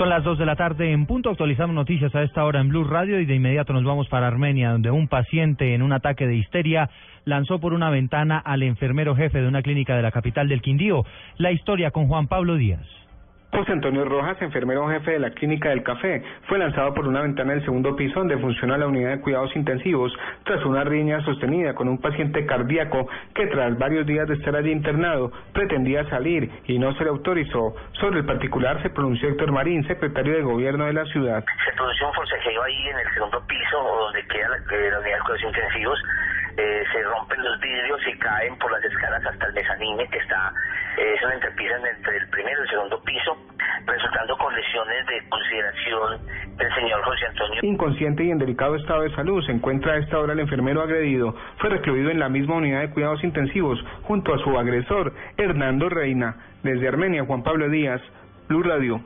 Son las 2 de la tarde en punto. Actualizamos noticias a esta hora en Blue Radio y de inmediato nos vamos para Armenia, donde un paciente en un ataque de histeria lanzó por una ventana al enfermero jefe de una clínica de la capital del Quindío. La historia con Juan Pablo Díaz. José Antonio Rojas, enfermero jefe de la Clínica del Café, fue lanzado por una ventana del segundo piso donde funciona la unidad de cuidados intensivos tras una riña sostenida con un paciente cardíaco que tras varios días de estar allí internado pretendía salir y no se le autorizó. Sobre el particular se pronunció Héctor Marín, secretario de gobierno de la ciudad. Se produjo un forcejeo ahí en el segundo piso donde queda la, eh, la unidad de cuidados intensivos. Eh, se rompen los vidrios y caen por las escalas hasta el mezanine que está eh, es una entrepisa entre el primero y el segundo piso, de consideración señor José Antonio. Inconsciente y en delicado estado de salud se encuentra a esta hora el enfermero agredido. Fue recluido en la misma unidad de cuidados intensivos junto a su agresor, Hernando Reina. Desde Armenia, Juan Pablo Díaz, Blue Radio.